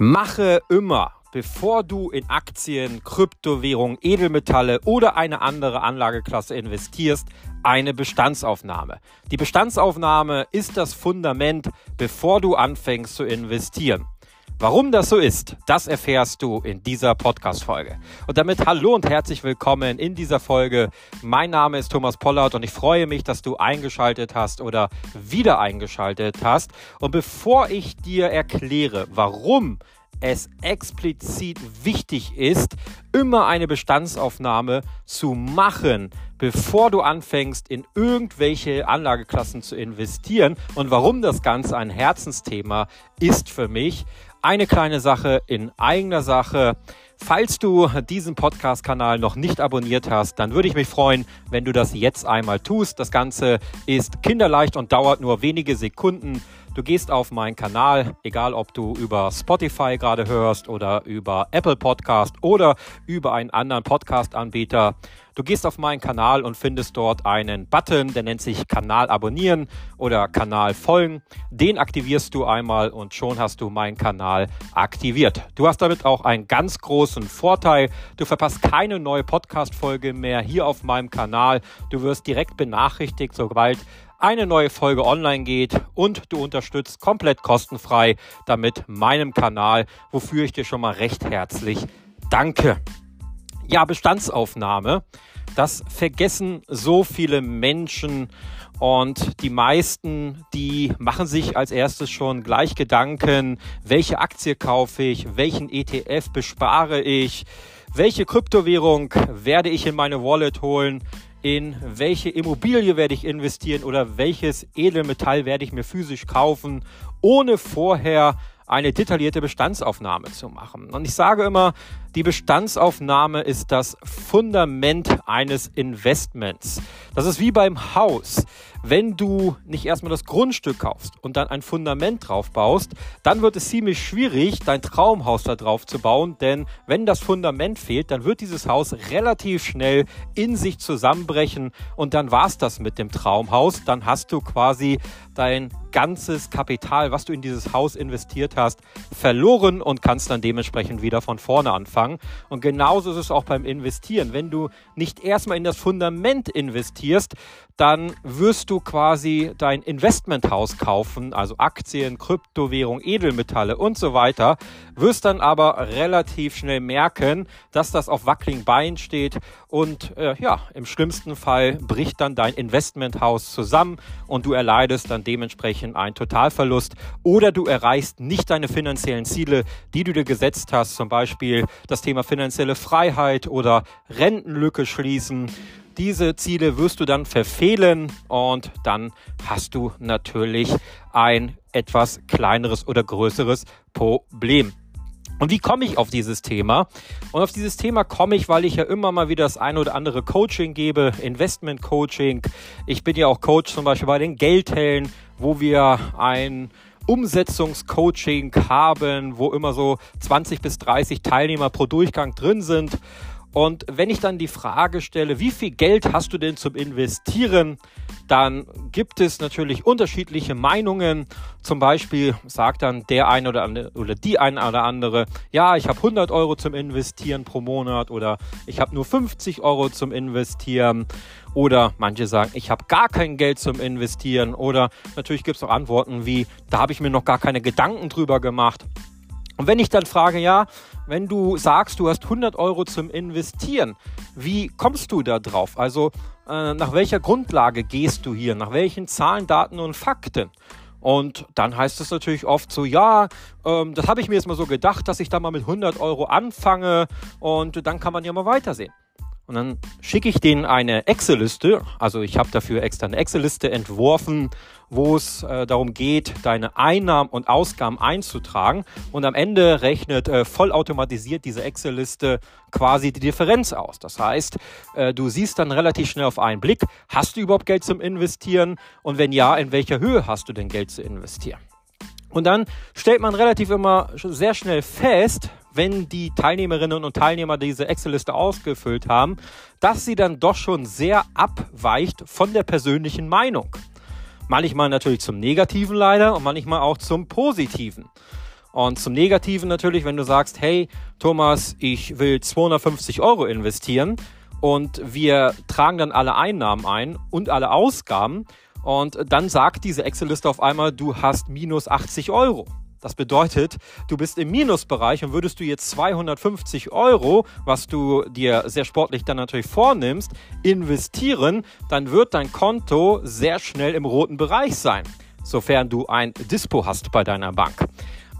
Mache immer, bevor du in Aktien, Kryptowährungen, Edelmetalle oder eine andere Anlageklasse investierst, eine Bestandsaufnahme. Die Bestandsaufnahme ist das Fundament, bevor du anfängst zu investieren. Warum das so ist, das erfährst du in dieser Podcast-Folge. Und damit hallo und herzlich willkommen in dieser Folge. Mein Name ist Thomas Pollard und ich freue mich, dass du eingeschaltet hast oder wieder eingeschaltet hast. Und bevor ich dir erkläre, warum es explizit wichtig ist, immer eine Bestandsaufnahme zu machen, bevor du anfängst, in irgendwelche Anlageklassen zu investieren. Und warum das Ganze ein Herzensthema ist für mich, eine kleine Sache in eigener Sache. Falls du diesen Podcast-Kanal noch nicht abonniert hast, dann würde ich mich freuen, wenn du das jetzt einmal tust. Das Ganze ist kinderleicht und dauert nur wenige Sekunden. Du gehst auf meinen Kanal, egal ob du über Spotify gerade hörst oder über Apple Podcast oder über einen anderen Podcast-Anbieter. Du gehst auf meinen Kanal und findest dort einen Button, der nennt sich Kanal abonnieren oder Kanal folgen. Den aktivierst du einmal und schon hast du meinen Kanal aktiviert. Du hast damit auch einen ganz großen Vorteil. Du verpasst keine neue Podcast-Folge mehr hier auf meinem Kanal. Du wirst direkt benachrichtigt, sobald eine neue Folge online geht und du unterstützt komplett kostenfrei damit meinem Kanal, wofür ich dir schon mal recht herzlich danke. Ja, Bestandsaufnahme. Das vergessen so viele Menschen und die meisten, die machen sich als erstes schon gleich Gedanken, welche Aktie kaufe ich, welchen ETF bespare ich, welche Kryptowährung werde ich in meine Wallet holen, in welche Immobilie werde ich investieren oder welches Edelmetall werde ich mir physisch kaufen, ohne vorher eine detaillierte Bestandsaufnahme zu machen. Und ich sage immer, die Bestandsaufnahme ist das Fundament eines Investments. Das ist wie beim Haus. Wenn du nicht erstmal das Grundstück kaufst und dann ein Fundament drauf baust, dann wird es ziemlich schwierig, dein Traumhaus da drauf zu bauen, denn wenn das Fundament fehlt, dann wird dieses Haus relativ schnell in sich zusammenbrechen und dann war's das mit dem Traumhaus. Dann hast du quasi dein ganzes Kapital, was du in dieses Haus investiert hast, verloren und kannst dann dementsprechend wieder von vorne anfangen. Und genauso ist es auch beim Investieren. Wenn du nicht erstmal in das Fundament investierst, dann wirst du quasi dein Investmenthaus kaufen, also Aktien, Kryptowährung, Edelmetalle und so weiter, wirst dann aber relativ schnell merken, dass das auf wackeligen Beinen steht und äh, ja, im schlimmsten Fall bricht dann dein Investmenthaus zusammen und du erleidest dann dementsprechend einen Totalverlust oder du erreichst nicht deine finanziellen Ziele, die du dir gesetzt hast, zum Beispiel das Thema finanzielle Freiheit oder Rentenlücke schließen diese Ziele wirst du dann verfehlen und dann hast du natürlich ein etwas kleineres oder größeres Problem. Und wie komme ich auf dieses Thema? Und auf dieses Thema komme ich, weil ich ja immer mal wieder das eine oder andere Coaching gebe, Investment Coaching. Ich bin ja auch Coach zum Beispiel bei den Geldhellen, wo wir ein Umsetzungscoaching haben, wo immer so 20 bis 30 Teilnehmer pro Durchgang drin sind. Und wenn ich dann die Frage stelle, wie viel Geld hast du denn zum Investieren, dann gibt es natürlich unterschiedliche Meinungen. Zum Beispiel sagt dann der eine oder, andere, oder die eine oder andere, ja, ich habe 100 Euro zum Investieren pro Monat oder ich habe nur 50 Euro zum Investieren. Oder manche sagen, ich habe gar kein Geld zum Investieren. Oder natürlich gibt es auch Antworten wie, da habe ich mir noch gar keine Gedanken drüber gemacht. Und wenn ich dann frage, ja, wenn du sagst, du hast 100 Euro zum Investieren, wie kommst du da drauf? Also äh, nach welcher Grundlage gehst du hier? Nach welchen Zahlen, Daten und Fakten? Und dann heißt es natürlich oft so, ja, ähm, das habe ich mir jetzt mal so gedacht, dass ich da mal mit 100 Euro anfange und dann kann man ja mal weitersehen. Und dann schicke ich denen eine Excel-Liste. Also ich habe dafür extra eine Excel-Liste entworfen, wo es äh, darum geht, deine Einnahmen und Ausgaben einzutragen. Und am Ende rechnet äh, vollautomatisiert diese Excel-Liste quasi die Differenz aus. Das heißt, äh, du siehst dann relativ schnell auf einen Blick, hast du überhaupt Geld zum Investieren? Und wenn ja, in welcher Höhe hast du denn Geld zu investieren? Und dann stellt man relativ immer sehr schnell fest, wenn die Teilnehmerinnen und Teilnehmer diese Excel-Liste ausgefüllt haben, dass sie dann doch schon sehr abweicht von der persönlichen Meinung. Manchmal natürlich zum Negativen leider und manchmal auch zum Positiven. Und zum Negativen natürlich, wenn du sagst, hey Thomas, ich will 250 Euro investieren und wir tragen dann alle Einnahmen ein und alle Ausgaben und dann sagt diese Excel-Liste auf einmal, du hast minus 80 Euro. Das bedeutet, du bist im Minusbereich und würdest du jetzt 250 Euro, was du dir sehr sportlich dann natürlich vornimmst, investieren, dann wird dein Konto sehr schnell im roten Bereich sein, sofern du ein Dispo hast bei deiner Bank.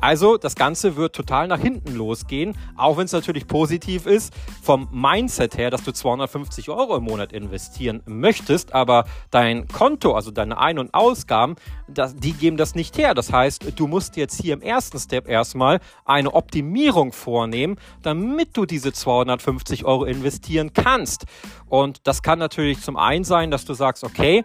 Also das Ganze wird total nach hinten losgehen, auch wenn es natürlich positiv ist vom Mindset her, dass du 250 Euro im Monat investieren möchtest, aber dein Konto, also deine Ein- und Ausgaben, das, die geben das nicht her. Das heißt, du musst jetzt hier im ersten Step erstmal eine Optimierung vornehmen, damit du diese 250 Euro investieren kannst. Und das kann natürlich zum einen sein, dass du sagst, okay,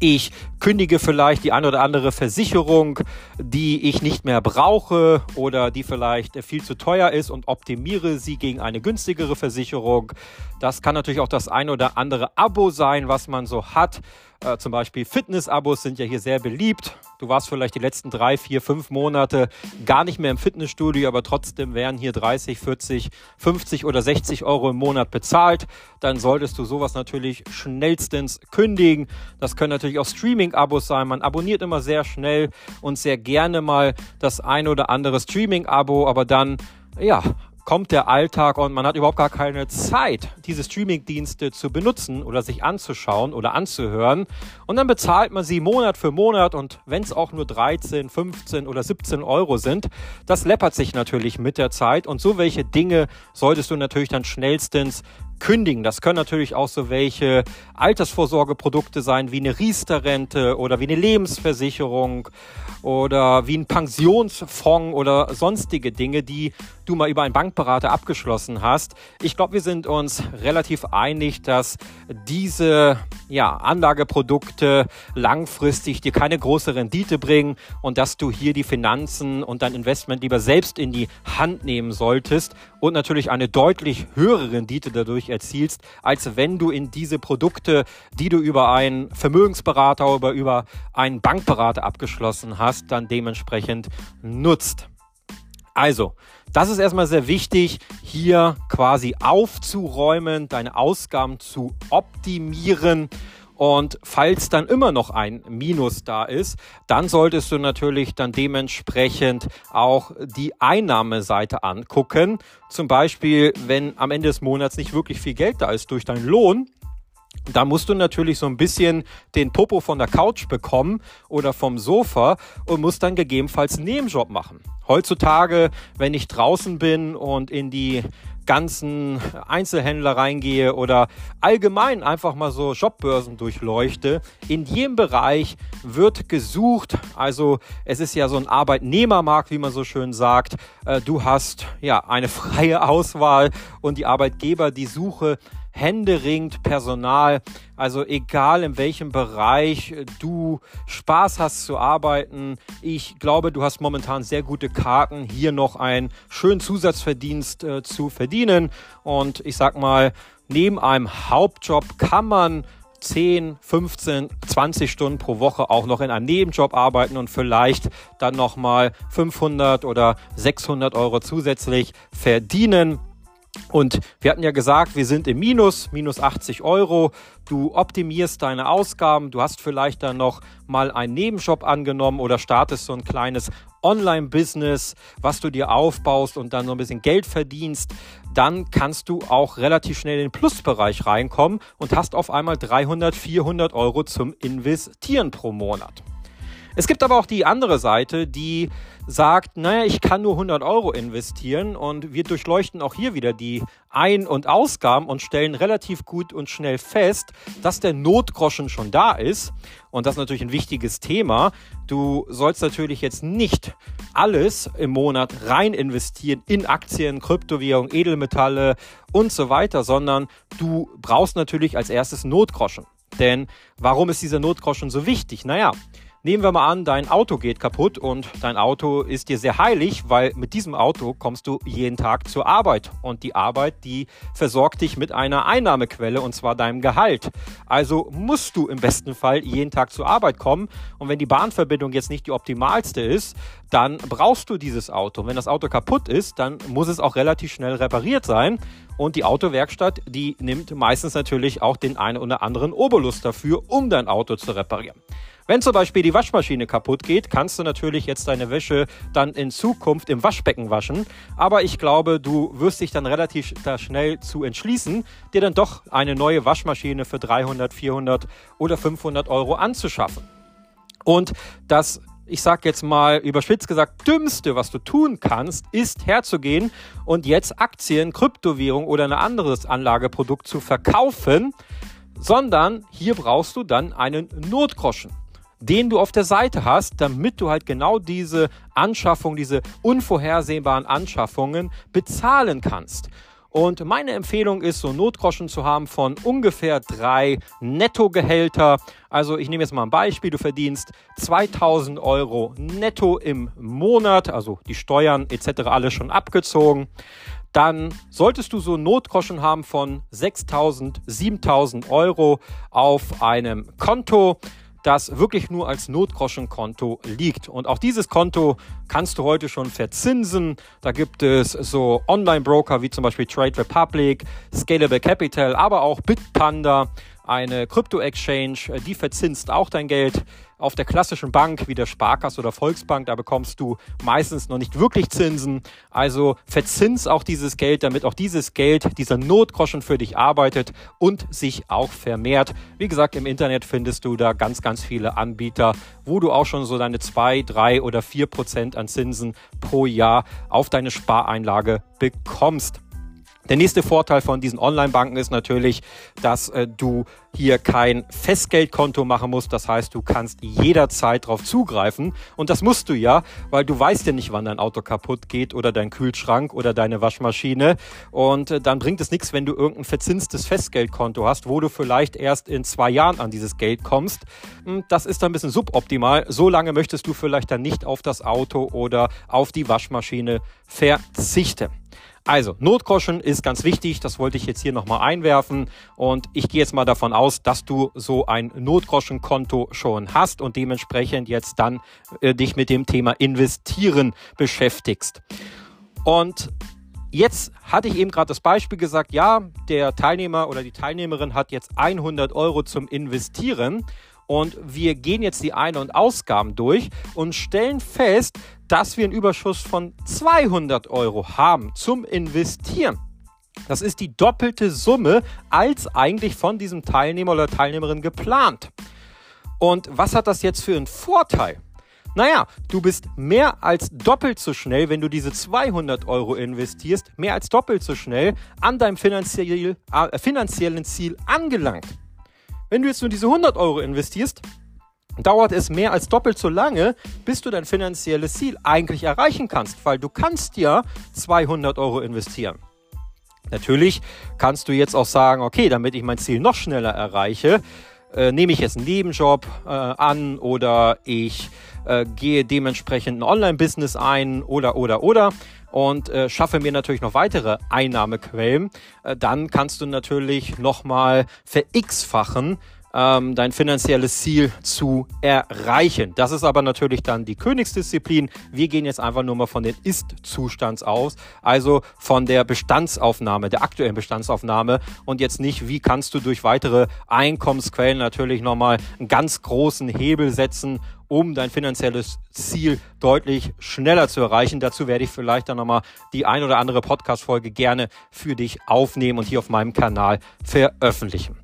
ich kündige vielleicht die eine oder andere Versicherung, die ich nicht mehr brauche oder die vielleicht viel zu teuer ist und optimiere sie gegen eine günstigere Versicherung. Das kann natürlich auch das eine oder andere Abo sein, was man so hat. Äh, zum Beispiel Fitness-Abos sind ja hier sehr beliebt. Du warst vielleicht die letzten drei, vier, fünf Monate gar nicht mehr im Fitnessstudio, aber trotzdem werden hier 30, 40, 50 oder 60 Euro im Monat bezahlt. Dann solltest du sowas natürlich schnellstens kündigen. Das können natürlich auch Streaming-Abos sein. Man abonniert immer sehr schnell und sehr gerne mal das ein oder andere Streaming-Abo, aber dann ja, kommt der Alltag und man hat überhaupt gar keine Zeit, diese Streaming-Dienste zu benutzen oder sich anzuschauen oder anzuhören. Und dann bezahlt man sie Monat für Monat und wenn es auch nur 13, 15 oder 17 Euro sind, das läppert sich natürlich mit der Zeit und so welche Dinge solltest du natürlich dann schnellstens kündigen. Das können natürlich auch so welche Altersvorsorgeprodukte sein, wie eine Riester-Rente oder wie eine Lebensversicherung oder wie ein Pensionsfonds oder sonstige Dinge, die du mal über einen Bankberater abgeschlossen hast. Ich glaube, wir sind uns relativ einig, dass diese ja, Anlageprodukte langfristig dir keine große Rendite bringen und dass du hier die Finanzen und dein Investment lieber selbst in die Hand nehmen solltest und natürlich eine deutlich höhere Rendite dadurch erzielst, als wenn du in diese Produkte, die du über einen Vermögensberater oder über einen Bankberater abgeschlossen hast, dann dementsprechend nutzt. Also, das ist erstmal sehr wichtig, hier quasi aufzuräumen, deine Ausgaben zu optimieren und falls dann immer noch ein Minus da ist, dann solltest du natürlich dann dementsprechend auch die Einnahmeseite angucken. Zum Beispiel, wenn am Ende des Monats nicht wirklich viel Geld da ist durch deinen Lohn, da musst du natürlich so ein bisschen den Popo von der Couch bekommen oder vom Sofa und musst dann gegebenenfalls einen Nebenjob machen. Heutzutage, wenn ich draußen bin und in die ganzen Einzelhändler reingehe oder allgemein einfach mal so Jobbörsen durchleuchte. In jedem Bereich wird gesucht. Also es ist ja so ein Arbeitnehmermarkt, wie man so schön sagt. Äh, du hast ja eine freie Auswahl und die Arbeitgeber, die Suche händeringend Personal. Also egal in welchem Bereich du Spaß hast zu arbeiten. Ich glaube, du hast momentan sehr gute Karten, hier noch einen schönen Zusatzverdienst äh, zu verdienen. Und ich sag mal, neben einem Hauptjob kann man 10, 15, 20 Stunden pro Woche auch noch in einem Nebenjob arbeiten und vielleicht dann nochmal 500 oder 600 Euro zusätzlich verdienen. Und wir hatten ja gesagt, wir sind im Minus, minus 80 Euro. Du optimierst deine Ausgaben. Du hast vielleicht dann noch mal einen Nebenjob angenommen oder startest so ein kleines Online-Business, was du dir aufbaust und dann so ein bisschen Geld verdienst. Dann kannst du auch relativ schnell in den Plusbereich reinkommen und hast auf einmal 300, 400 Euro zum Investieren pro Monat. Es gibt aber auch die andere Seite, die sagt, naja, ich kann nur 100 Euro investieren und wir durchleuchten auch hier wieder die Ein- und Ausgaben und stellen relativ gut und schnell fest, dass der Notgroschen schon da ist. Und das ist natürlich ein wichtiges Thema. Du sollst natürlich jetzt nicht alles im Monat rein investieren in Aktien, Kryptowährungen, Edelmetalle und so weiter, sondern du brauchst natürlich als erstes Notgroschen. Denn warum ist dieser Notgroschen so wichtig? Naja, Nehmen wir mal an, dein Auto geht kaputt und dein Auto ist dir sehr heilig, weil mit diesem Auto kommst du jeden Tag zur Arbeit. Und die Arbeit, die versorgt dich mit einer Einnahmequelle und zwar deinem Gehalt. Also musst du im besten Fall jeden Tag zur Arbeit kommen. Und wenn die Bahnverbindung jetzt nicht die optimalste ist, dann brauchst du dieses Auto. Wenn das Auto kaputt ist, dann muss es auch relativ schnell repariert sein. Und die Autowerkstatt, die nimmt meistens natürlich auch den einen oder anderen Obolus dafür, um dein Auto zu reparieren. Wenn zum Beispiel die Waschmaschine kaputt geht, kannst du natürlich jetzt deine Wäsche dann in Zukunft im Waschbecken waschen. Aber ich glaube, du wirst dich dann relativ schnell zu entschließen, dir dann doch eine neue Waschmaschine für 300, 400 oder 500 Euro anzuschaffen. Und das ich sag jetzt mal überspitzt gesagt, dümmste, was du tun kannst, ist herzugehen und jetzt Aktien, Kryptowährung oder ein anderes Anlageprodukt zu verkaufen, sondern hier brauchst du dann einen Notgroschen den du auf der Seite hast, damit du halt genau diese Anschaffung, diese unvorhersehbaren Anschaffungen bezahlen kannst. Und meine Empfehlung ist, so Notgroschen zu haben von ungefähr drei Nettogehälter. Also ich nehme jetzt mal ein Beispiel. Du verdienst 2000 Euro netto im Monat, also die Steuern etc. alles schon abgezogen. Dann solltest du so Notgroschen haben von 6000, 7000 Euro auf einem Konto das wirklich nur als Notgroschenkonto liegt. Und auch dieses Konto kannst du heute schon verzinsen. Da gibt es so Online-Broker wie zum Beispiel Trade Republic, Scalable Capital, aber auch Bitpanda eine Krypto-Exchange, die verzinst auch dein Geld. Auf der klassischen Bank wie der Sparkasse oder Volksbank, da bekommst du meistens noch nicht wirklich Zinsen. Also verzins auch dieses Geld, damit auch dieses Geld, dieser Notgroschen für dich arbeitet und sich auch vermehrt. Wie gesagt, im Internet findest du da ganz, ganz viele Anbieter, wo du auch schon so deine zwei, drei oder vier Prozent an Zinsen pro Jahr auf deine Spareinlage bekommst. Der nächste Vorteil von diesen Online-Banken ist natürlich, dass äh, du hier kein Festgeldkonto machen musst. Das heißt, du kannst jederzeit darauf zugreifen. Und das musst du ja, weil du weißt ja nicht, wann dein Auto kaputt geht oder dein Kühlschrank oder deine Waschmaschine. Und äh, dann bringt es nichts, wenn du irgendein verzinstes Festgeldkonto hast, wo du vielleicht erst in zwei Jahren an dieses Geld kommst. Hm, das ist dann ein bisschen suboptimal. So lange möchtest du vielleicht dann nicht auf das Auto oder auf die Waschmaschine verzichten. Also, Notgroschen ist ganz wichtig, das wollte ich jetzt hier nochmal einwerfen und ich gehe jetzt mal davon aus, dass du so ein Notgroschenkonto schon hast und dementsprechend jetzt dann äh, dich mit dem Thema Investieren beschäftigst. Und Jetzt hatte ich eben gerade das Beispiel gesagt, ja, der Teilnehmer oder die Teilnehmerin hat jetzt 100 Euro zum Investieren und wir gehen jetzt die Ein- und Ausgaben durch und stellen fest, dass wir einen Überschuss von 200 Euro haben zum Investieren. Das ist die doppelte Summe als eigentlich von diesem Teilnehmer oder Teilnehmerin geplant. Und was hat das jetzt für einen Vorteil? Naja, du bist mehr als doppelt so schnell, wenn du diese 200 Euro investierst, mehr als doppelt so schnell an deinem finanziell, äh, finanziellen Ziel angelangt. Wenn du jetzt nur diese 100 Euro investierst, dauert es mehr als doppelt so lange, bis du dein finanzielles Ziel eigentlich erreichen kannst, weil du kannst ja 200 Euro investieren. Natürlich kannst du jetzt auch sagen, okay, damit ich mein Ziel noch schneller erreiche, äh, nehme ich jetzt einen Nebenjob äh, an oder ich äh, gehe dementsprechend ein Online-Business ein oder oder oder und äh, schaffe mir natürlich noch weitere Einnahmequellen, äh, dann kannst du natürlich nochmal ver-x-fachen ähm, dein finanzielles Ziel zu erreichen. Das ist aber natürlich dann die Königsdisziplin. Wir gehen jetzt einfach nur mal von den Ist-Zustands aus, also von der Bestandsaufnahme, der aktuellen Bestandsaufnahme und jetzt nicht, wie kannst du durch weitere Einkommensquellen natürlich nochmal einen ganz großen Hebel setzen, um dein finanzielles Ziel deutlich schneller zu erreichen. Dazu werde ich vielleicht dann nochmal die ein oder andere Podcast-Folge gerne für dich aufnehmen und hier auf meinem Kanal veröffentlichen.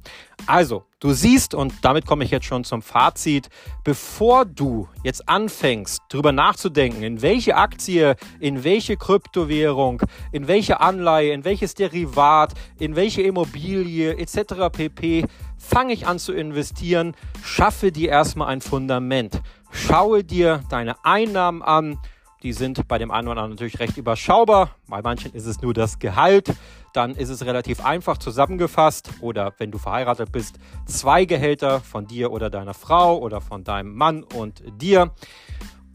Also, du siehst, und damit komme ich jetzt schon zum Fazit, bevor du jetzt anfängst, darüber nachzudenken, in welche Aktie, in welche Kryptowährung, in welche Anleihe, in welches Derivat, in welche Immobilie etc. pp, fange ich an zu investieren, schaffe dir erstmal ein Fundament. Schaue dir deine Einnahmen an. Die sind bei dem einen oder anderen natürlich recht überschaubar. Bei manchen ist es nur das Gehalt. dann ist es relativ einfach zusammengefasst oder wenn du verheiratet bist, zwei Gehälter von dir oder deiner Frau oder von deinem Mann und dir.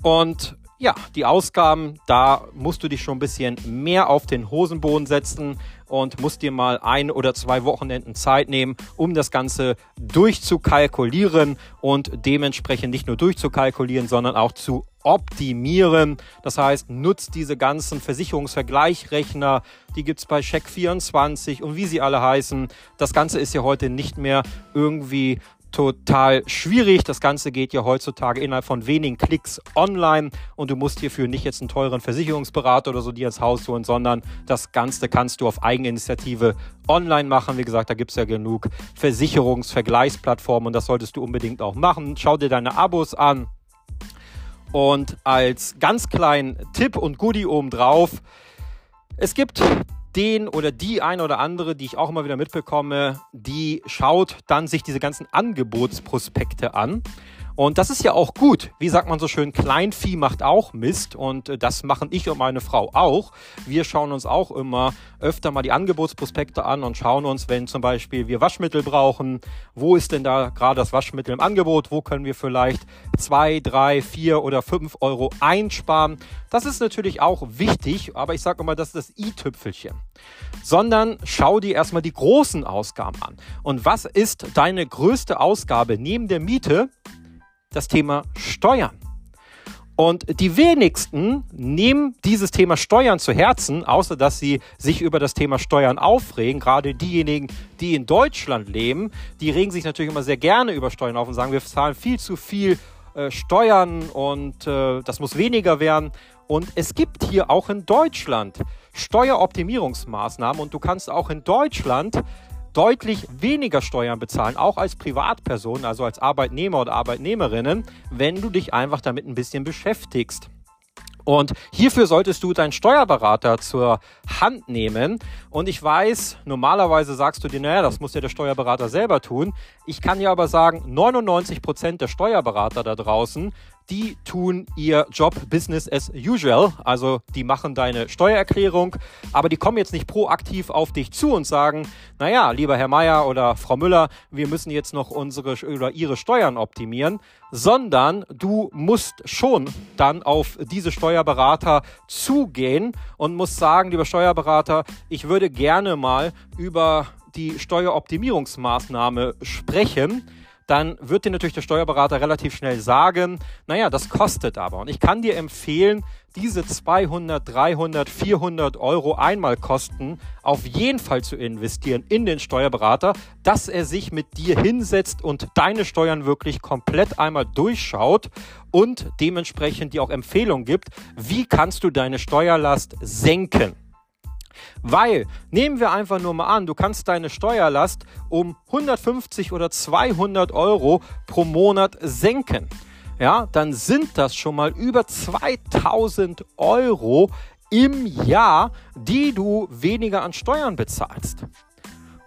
Und ja, die Ausgaben, da musst du dich schon ein bisschen mehr auf den Hosenboden setzen und musst dir mal ein oder zwei Wochenenden Zeit nehmen, um das Ganze durchzukalkulieren und dementsprechend nicht nur durchzukalkulieren, sondern auch zu optimieren. Das heißt, nutzt diese ganzen Versicherungsvergleichrechner, die gibt es bei Check24 und wie sie alle heißen. Das Ganze ist ja heute nicht mehr irgendwie total schwierig. Das Ganze geht ja heutzutage innerhalb von wenigen Klicks online und du musst hierfür nicht jetzt einen teuren Versicherungsberater oder so dir ins Haus holen, sondern das Ganze kannst du auf Eigeninitiative online machen. Wie gesagt, da gibt es ja genug Versicherungsvergleichsplattformen und das solltest du unbedingt auch machen. Schau dir deine Abos an. Und als ganz kleinen Tipp und Goodie obendrauf, es gibt den oder die ein oder andere, die ich auch immer wieder mitbekomme, die schaut dann sich diese ganzen Angebotsprospekte an und das ist ja auch gut. Wie sagt man so schön, Kleinvieh macht auch Mist und äh, das machen ich und meine Frau auch. Wir schauen uns auch immer öfter mal die Angebotsprospekte an und schauen uns, wenn zum Beispiel wir Waschmittel brauchen, wo ist denn da gerade das Waschmittel im Angebot, wo können wir vielleicht zwei, drei, vier oder fünf Euro einsparen. Das ist natürlich auch wichtig, aber ich sage immer, das ist das i-Tüpfelchen. Sondern schau dir erstmal die großen Ausgaben an. Und was ist deine größte Ausgabe neben der Miete? Das Thema Steuern. Und die wenigsten nehmen dieses Thema Steuern zu Herzen, außer dass sie sich über das Thema Steuern aufregen. Gerade diejenigen, die in Deutschland leben, die regen sich natürlich immer sehr gerne über Steuern auf und sagen, wir zahlen viel zu viel äh, Steuern und äh, das muss weniger werden. Und es gibt hier auch in Deutschland Steueroptimierungsmaßnahmen und du kannst auch in Deutschland deutlich weniger Steuern bezahlen, auch als Privatperson, also als Arbeitnehmer oder Arbeitnehmerinnen, wenn du dich einfach damit ein bisschen beschäftigst. Und hierfür solltest du deinen Steuerberater zur Hand nehmen. Und ich weiß, normalerweise sagst du dir, naja, das muss ja der Steuerberater selber tun. Ich kann dir aber sagen, 99 Prozent der Steuerberater da draußen die tun ihr Job Business as usual. Also die machen deine Steuererklärung, aber die kommen jetzt nicht proaktiv auf dich zu und sagen, naja, lieber Herr Meier oder Frau Müller, wir müssen jetzt noch unsere oder ihre Steuern optimieren, sondern du musst schon dann auf diese Steuerberater zugehen und musst sagen, lieber Steuerberater, ich würde gerne mal über die Steueroptimierungsmaßnahme sprechen dann wird dir natürlich der Steuerberater relativ schnell sagen, naja, das kostet aber. Und ich kann dir empfehlen, diese 200, 300, 400 Euro Einmalkosten auf jeden Fall zu investieren in den Steuerberater, dass er sich mit dir hinsetzt und deine Steuern wirklich komplett einmal durchschaut und dementsprechend dir auch Empfehlungen gibt, wie kannst du deine Steuerlast senken. Weil, nehmen wir einfach nur mal an, du kannst deine Steuerlast um 150 oder 200 Euro pro Monat senken. Ja, dann sind das schon mal über 2000 Euro im Jahr, die du weniger an Steuern bezahlst.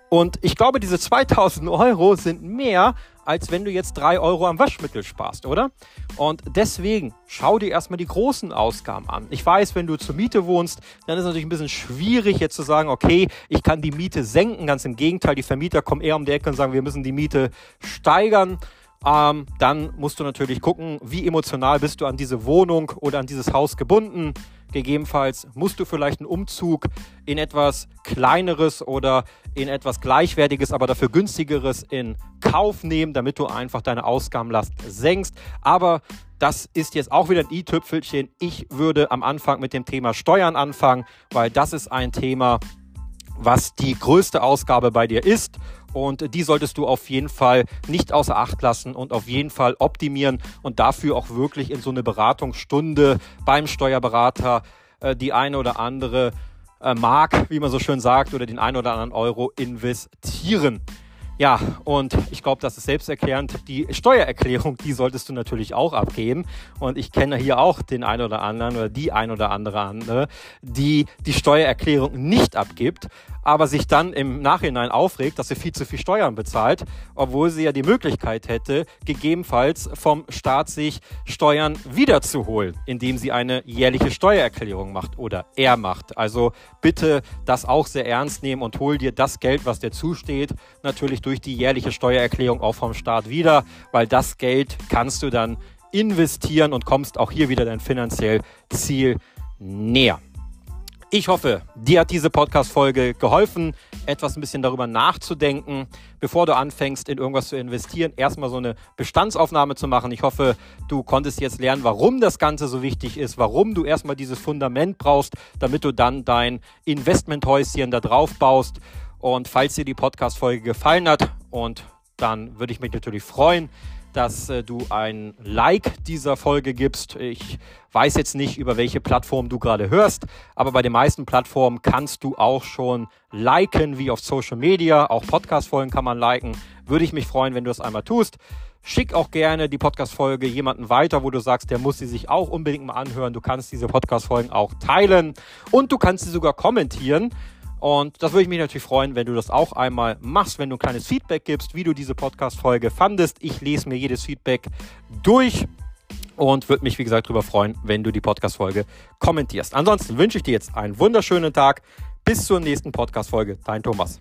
Und ich glaube, diese 2000 Euro sind mehr, als wenn du jetzt 3 Euro am Waschmittel sparst, oder? Und deswegen schau dir erstmal die großen Ausgaben an. Ich weiß, wenn du zur Miete wohnst, dann ist es natürlich ein bisschen schwierig jetzt zu sagen, okay, ich kann die Miete senken. Ganz im Gegenteil, die Vermieter kommen eher um die Ecke und sagen, wir müssen die Miete steigern. Ähm, dann musst du natürlich gucken, wie emotional bist du an diese Wohnung oder an dieses Haus gebunden. Gegebenenfalls musst du vielleicht einen Umzug in etwas kleineres oder in etwas gleichwertiges, aber dafür günstigeres in Kauf nehmen, damit du einfach deine Ausgabenlast senkst. Aber das ist jetzt auch wieder ein i-Tüpfelchen. Ich würde am Anfang mit dem Thema Steuern anfangen, weil das ist ein Thema, was die größte Ausgabe bei dir ist. Und die solltest du auf jeden Fall nicht außer Acht lassen und auf jeden Fall optimieren und dafür auch wirklich in so eine Beratungsstunde beim Steuerberater äh, die eine oder andere äh, Mark, wie man so schön sagt, oder den einen oder anderen Euro investieren. Ja, und ich glaube, das ist selbsterklärend. Die Steuererklärung, die solltest du natürlich auch abgeben. Und ich kenne hier auch den einen oder anderen oder die ein oder andere andere, die die Steuererklärung nicht abgibt. Aber sich dann im Nachhinein aufregt, dass sie viel zu viel Steuern bezahlt, obwohl sie ja die Möglichkeit hätte, gegebenenfalls vom Staat sich Steuern wiederzuholen, indem sie eine jährliche Steuererklärung macht oder er macht. Also bitte das auch sehr ernst nehmen und hol dir das Geld, was dir zusteht, natürlich durch die jährliche Steuererklärung auch vom Staat wieder, weil das Geld kannst du dann investieren und kommst auch hier wieder dein finanziell Ziel näher. Ich hoffe, dir hat diese Podcast-Folge geholfen, etwas ein bisschen darüber nachzudenken, bevor du anfängst, in irgendwas zu investieren, erstmal so eine Bestandsaufnahme zu machen. Ich hoffe, du konntest jetzt lernen, warum das Ganze so wichtig ist, warum du erstmal dieses Fundament brauchst, damit du dann dein Investmenthäuschen da drauf baust. Und falls dir die Podcast-Folge gefallen hat, und dann würde ich mich natürlich freuen, dass äh, du ein Like dieser Folge gibst. Ich weiß jetzt nicht, über welche Plattform du gerade hörst, aber bei den meisten Plattformen kannst du auch schon liken, wie auf Social Media. Auch Podcast-Folgen kann man liken. Würde ich mich freuen, wenn du das einmal tust. Schick auch gerne die Podcast-Folge jemanden weiter, wo du sagst, der muss sie sich auch unbedingt mal anhören. Du kannst diese Podcast-Folgen auch teilen und du kannst sie sogar kommentieren. Und das würde ich mich natürlich freuen, wenn du das auch einmal machst, wenn du ein kleines Feedback gibst, wie du diese Podcast-Folge fandest. Ich lese mir jedes Feedback durch und würde mich, wie gesagt, darüber freuen, wenn du die Podcast-Folge kommentierst. Ansonsten wünsche ich dir jetzt einen wunderschönen Tag. Bis zur nächsten Podcast-Folge. Dein Thomas.